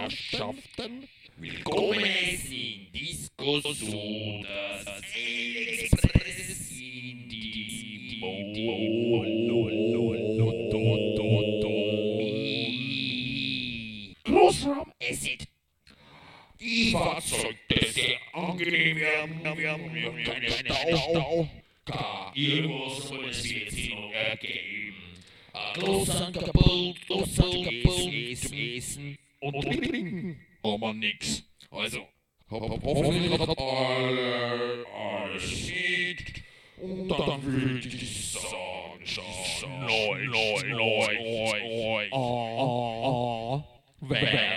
Gesellschaften. Willkommen in Diskussion, das Express in die Molototomie. Großraum Acid. Die Fahrzeugpässe angenehm, wir haben, wir haben, wir haben keinen Stau. Stau. Gar irgendwo soll es jetzt hin ergehen. Großangebot, Großangebot zum Essen und Trinken, aber nix. Also, hoffentlich hat alle sieht und dann würde ich sagen, neu, neu, neu, neu, wer es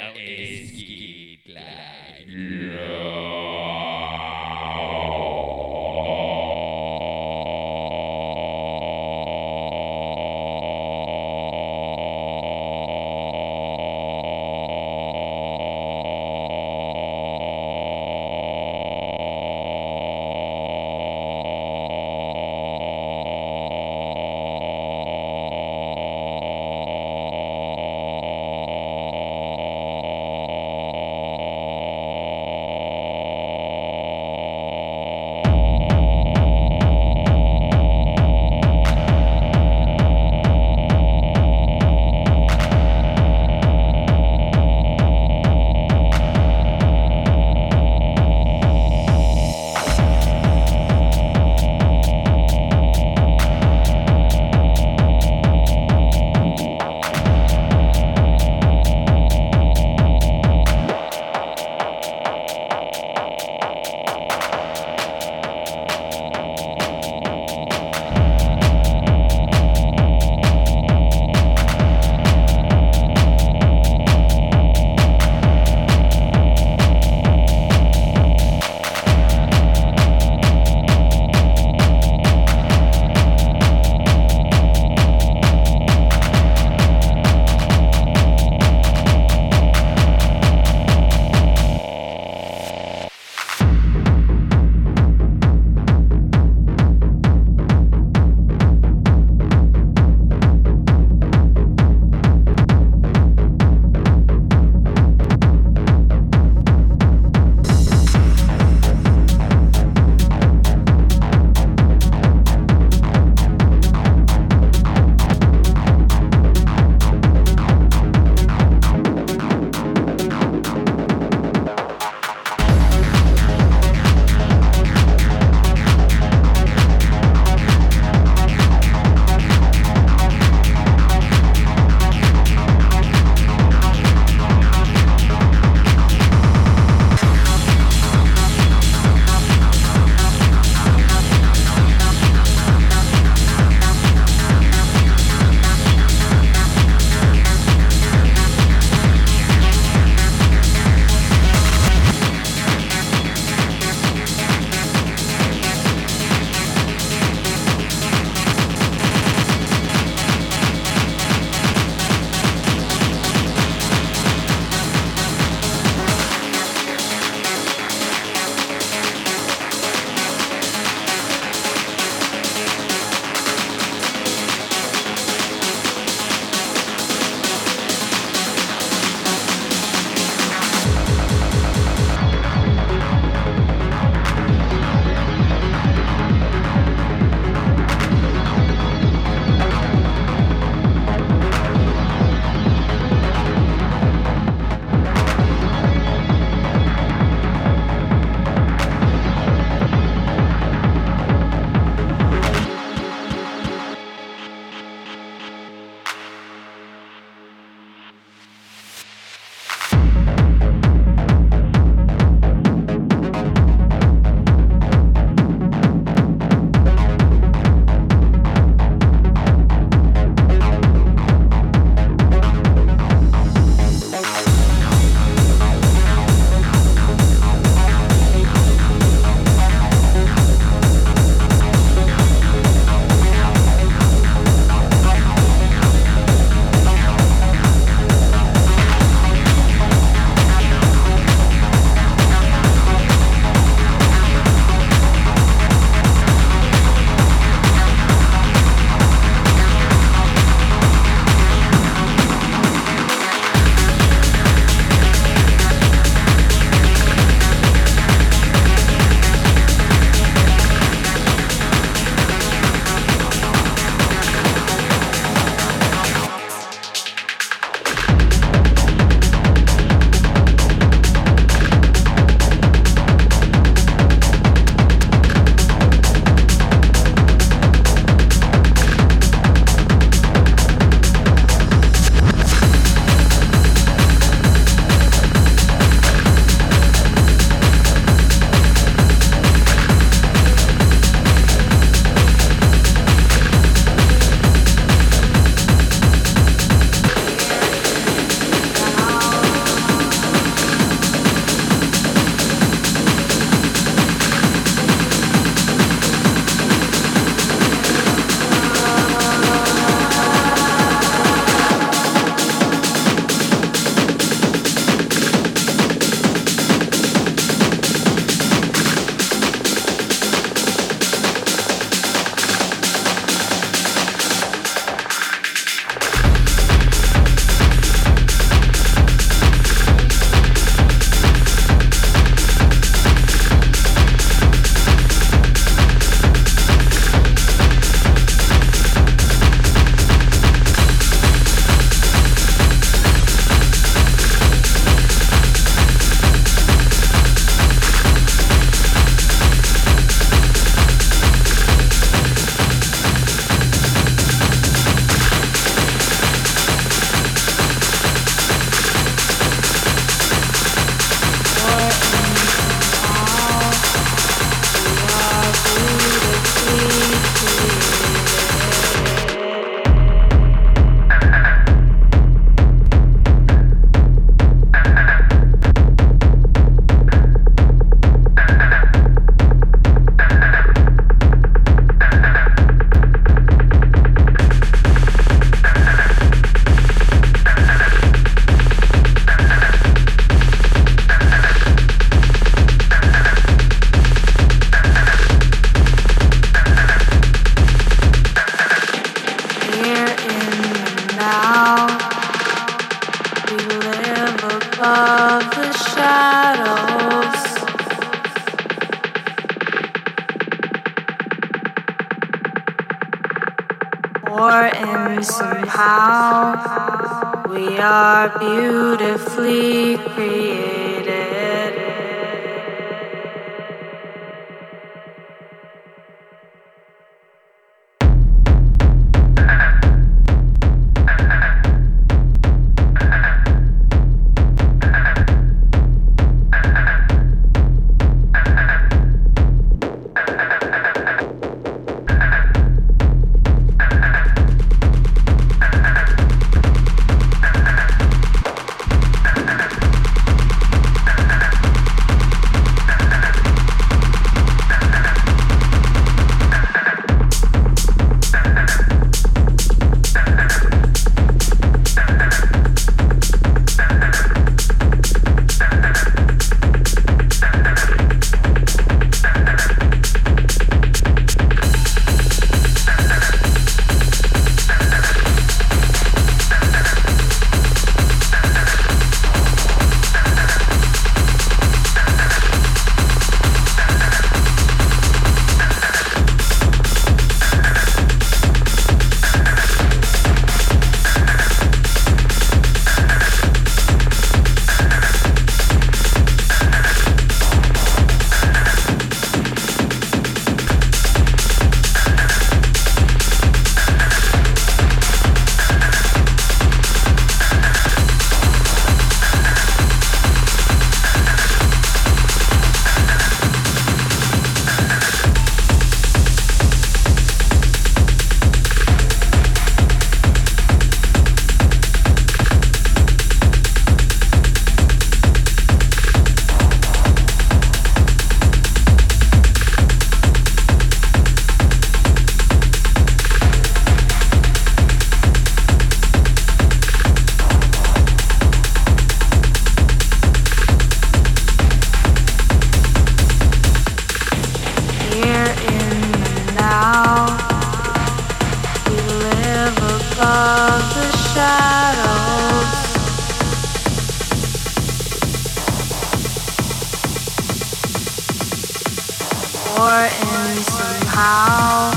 somehow.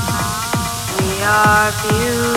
We are beautiful.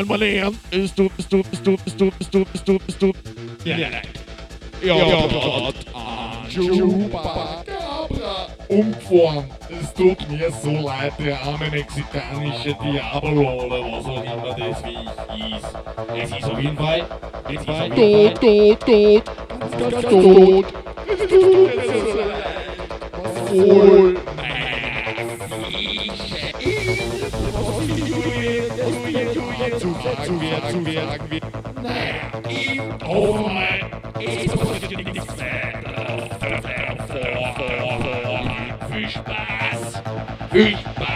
Damen, meine Herren, es tut, es tut, es tut, es tut, es tut, es tut, es tut. Ja, ja, ja, ja, Chupacabra umgefahren. Es tut mir so leid, der arme mexikanische Diablo oder was auch immer das Viech ist. Es ist auf jeden Fall, es ist auf jeden Fall tot, tot, tot, ganz, ganz tot. Es tut mir so leid. Wohl. Zu sagen wir, zu sagen wir. Naja, oh mein, ich muss nichts Viel Spaß! Viel Spaß!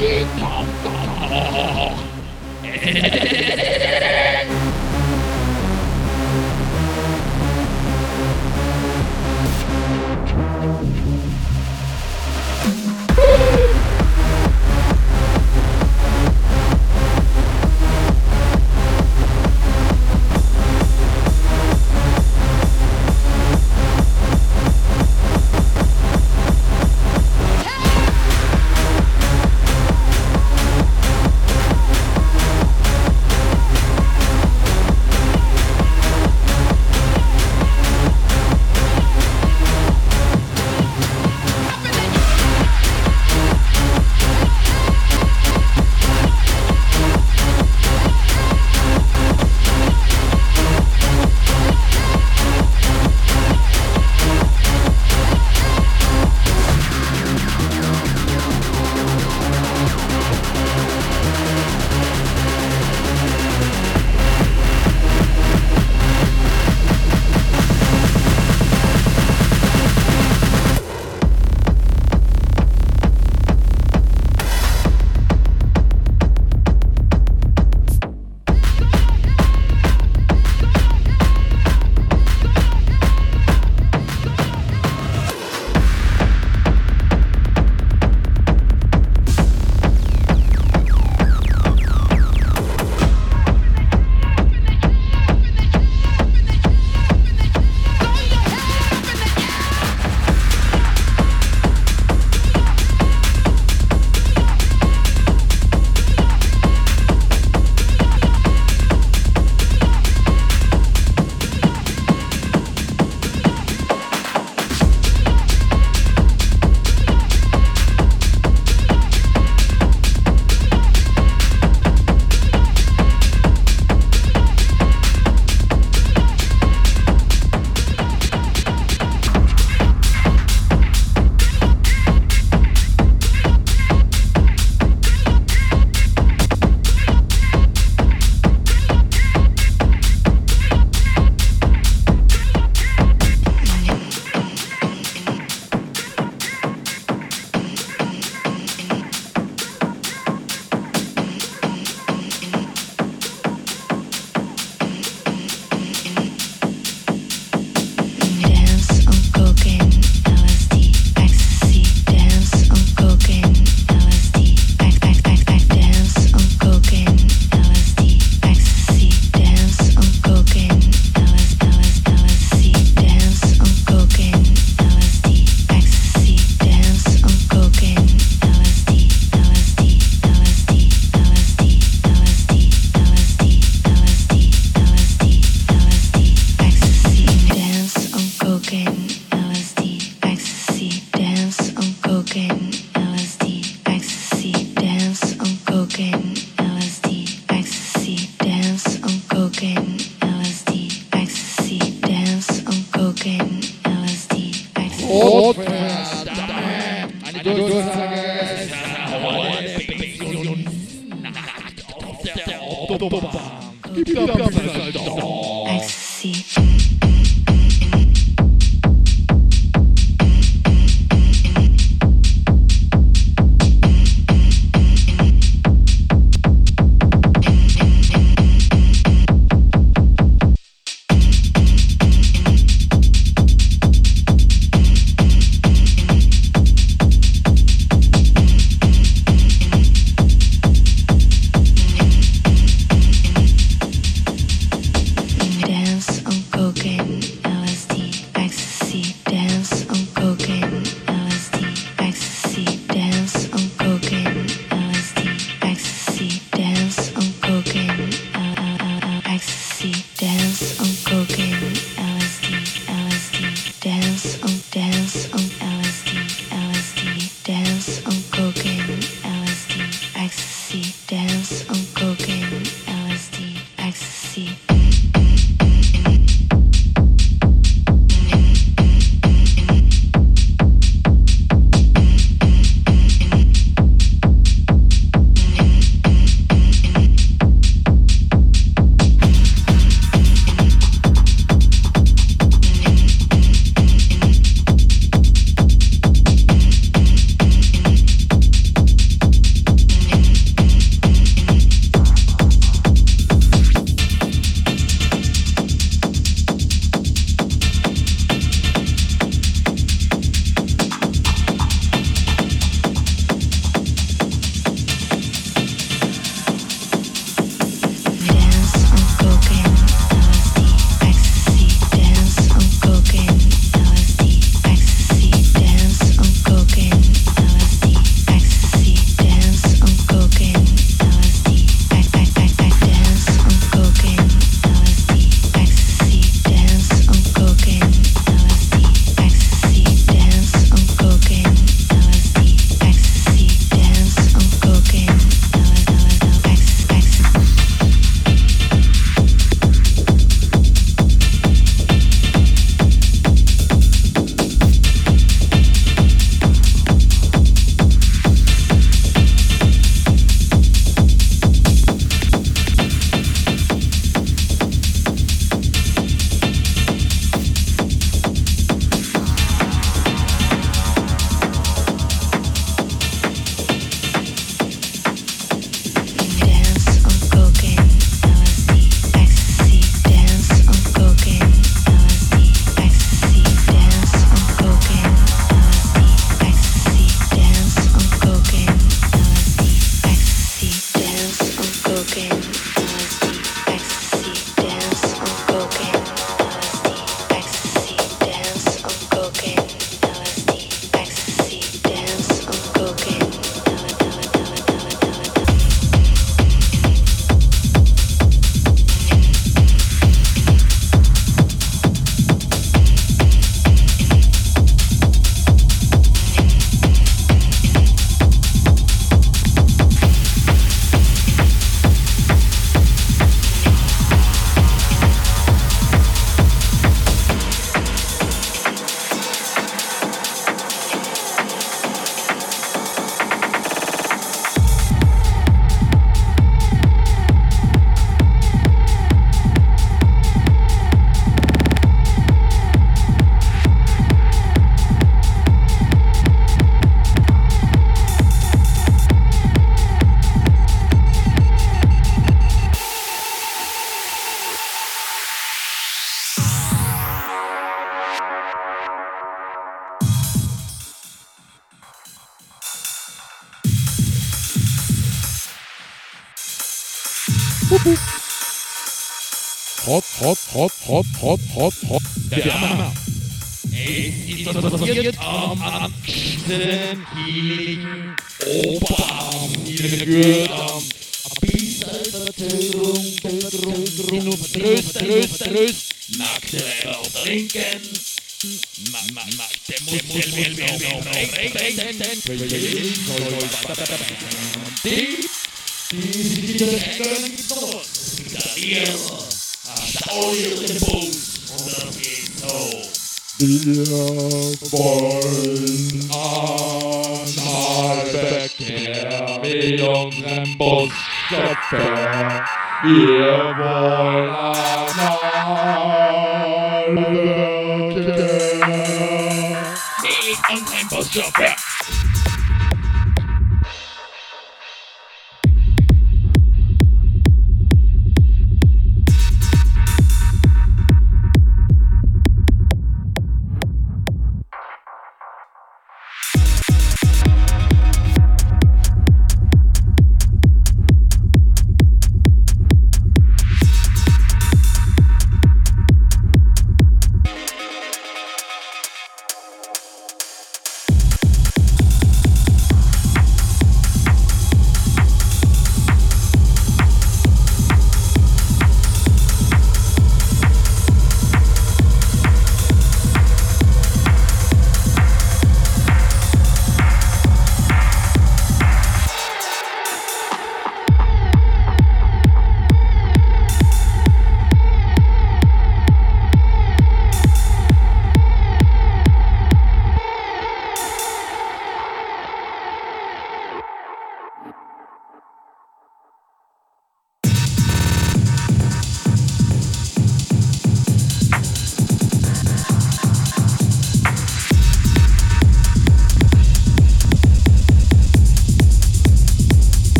Sick. Droom, breekt, breekt, breekt. Maak de wel drinken. Ma, ma, ma, te moet veel, veel, veel, veel drinken. Die, die, die rekken door. Daniel, die de olie in de boom. Omdat je zo... The die on our back, carry on and both suffer. Bye.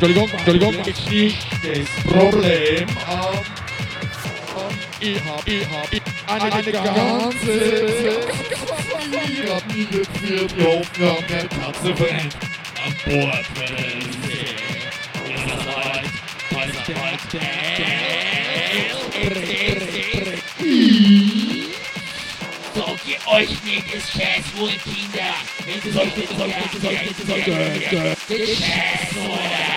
Entschuldigung, Entschuldigung. Ist nicht das Problem. Ähm, ich hab, ich hab, ich eine, eine ganze Familie geführt. Wir haben keine Katzenfreund an Bord, wenn es ist. das halt, das ist halt, Sorgt ihr euch nicht das Scheiß wohl, Kinder? Wenn es euch nicht sorgt, es euch nicht sorgt, das Scheiß wohl.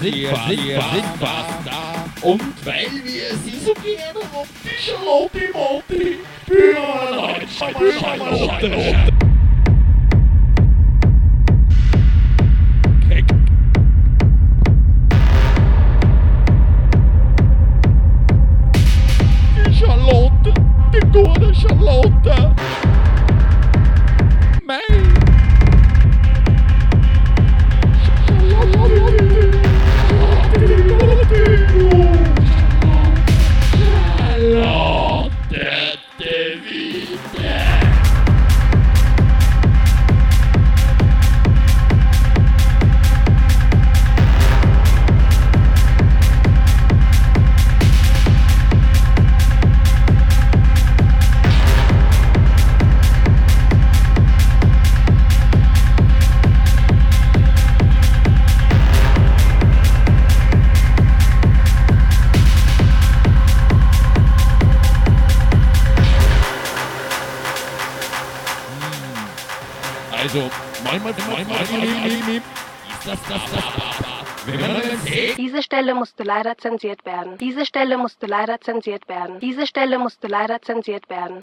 Sind fast da. Und weil wir sie so gerne haben, die Charlotte Monti, hören wir leider zensiert werden. Diese Stelle musste leider zensiert werden. Diese Stelle musste leider zensiert werden.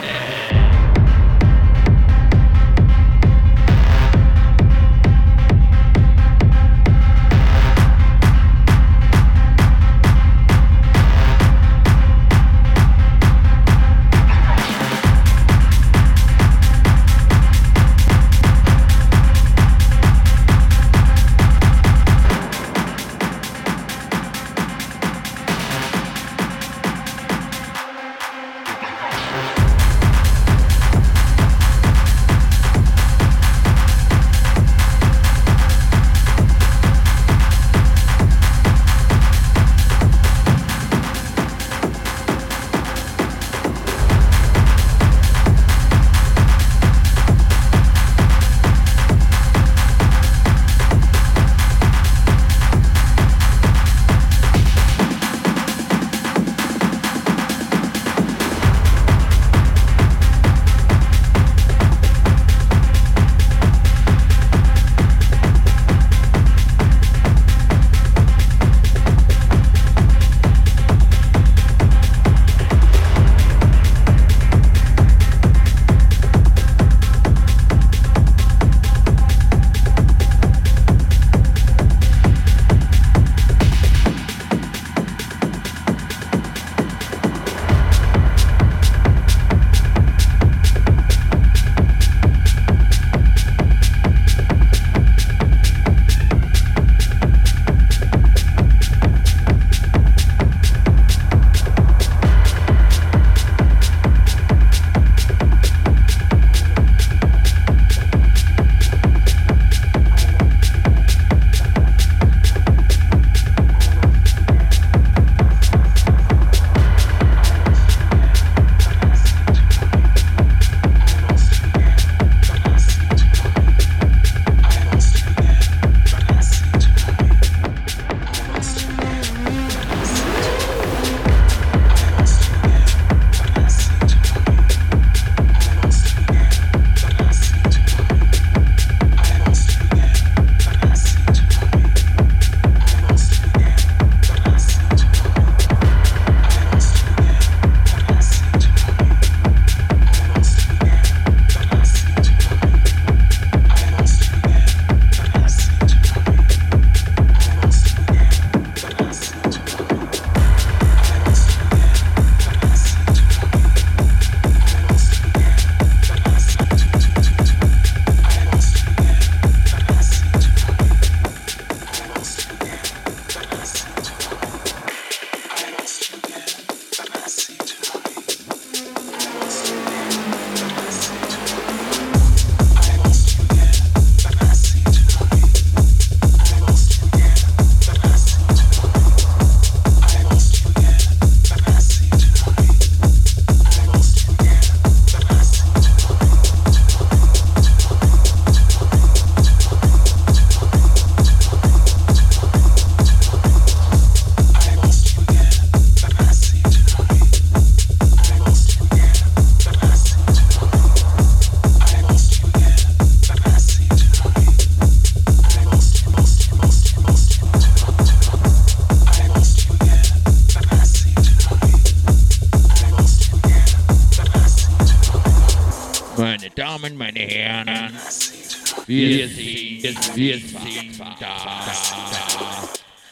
Wir sind da.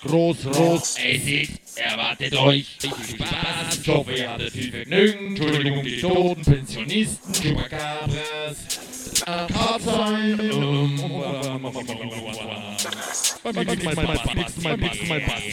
Groß, groß, es ist, erwartet euch Spaß, ich hoffe, ihr hattet viel Vergnügen, Entschuldigung, die toten Pensionisten, Chupacabras, Katzheim, beim nächsten Mal passt, nächstes Mal passt, mal passt.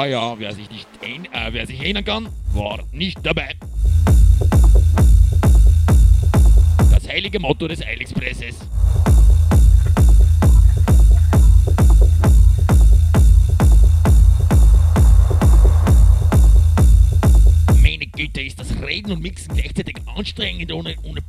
Ah ja, wer sich nicht ein, äh, wer sich erinnern kann, war nicht dabei. Das heilige Motto des Eilexpresses. Meine Güte, ist das Reden und Mixen gleichzeitig anstrengend ohne, ohne